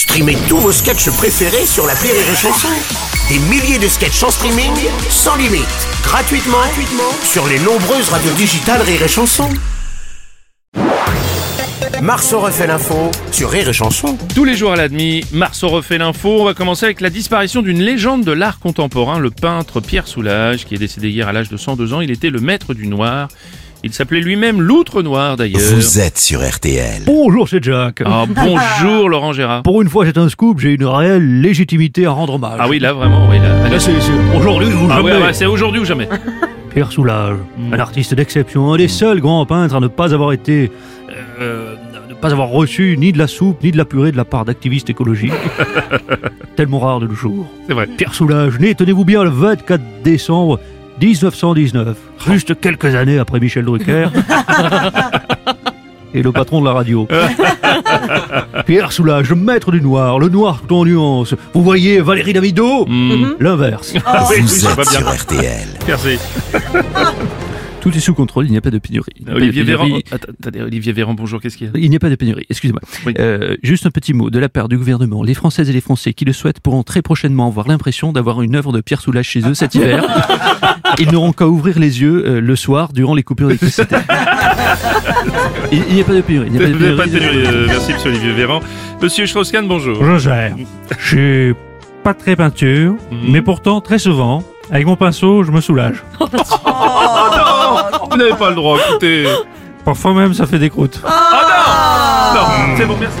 Streamez tous vos sketchs préférés sur la Rire et Chanson. Des milliers de sketchs en streaming, sans limite, gratuitement, gratuitement sur les nombreuses radios digitales Rire et Chanson. Marceau refait l'info sur Rire. Tous les jours à la demi, Marceau refait l'info. On va commencer avec la disparition d'une légende de l'art contemporain, le peintre Pierre Soulages, qui est décédé hier à l'âge de 102 ans. Il était le maître du noir. Il s'appelait lui-même l'outre noir d'ailleurs. Vous êtes sur RTL. Bonjour, c'est Jack. Ah, bonjour Laurent Gérard. Pour une fois, c'est un scoop, j'ai une réelle légitimité à rendre hommage. Ah oui, là vraiment, oui. Là, Là, c'est c'est aujourd'hui ou Ah jamais. ouais, ouais, c'est aujourd'hui ou jamais. Pierre Soulages, un artiste d'exception, un des seuls grands peintres à ne pas avoir été. euh, ne pas avoir reçu ni de la soupe ni de la purée de la part d'activistes écologiques. Tellement rare de nos jours. C'est vrai. Pierre Soulages, né, tenez-vous bien, le 24 décembre 1919, juste quelques années après Michel Drucker. Et le patron de la radio. Pierre Soulages, le maître du noir, le noir tout en nuances. Vous voyez Valérie Damido Hmm. L'inverse. Vous êtes sur RTL. Merci. Tout est sous contrôle, il n'y a pas de pénurie. Olivier Véran. attendez, Olivier Véran, bonjour, qu'est-ce qu'il y a? Il n'y a pas de pénurie, excusez-moi. Oui. Euh, juste un petit mot de la part du gouvernement. Les Françaises et les Français qui le souhaitent pourront très prochainement avoir l'impression d'avoir une œuvre de Pierre Soulages chez eux cet hiver. Ils n'auront qu'à ouvrir les yeux euh, le soir durant les coupures d'électricité. il n'y a pas de pénurie. Il n'y a pas de pas pénurie. euh, Merci, monsieur Olivier Véran. Monsieur Strauss-Kahn, bonjour. Je gère. Je suis pas très peinture, Mhm. mais pourtant très souvent, avec mon pinceau, je me soulage. Oh n'avez pas le droit, écoutez. Parfois même, ça fait des croûtes. Ah non Non, c'est bon, merci.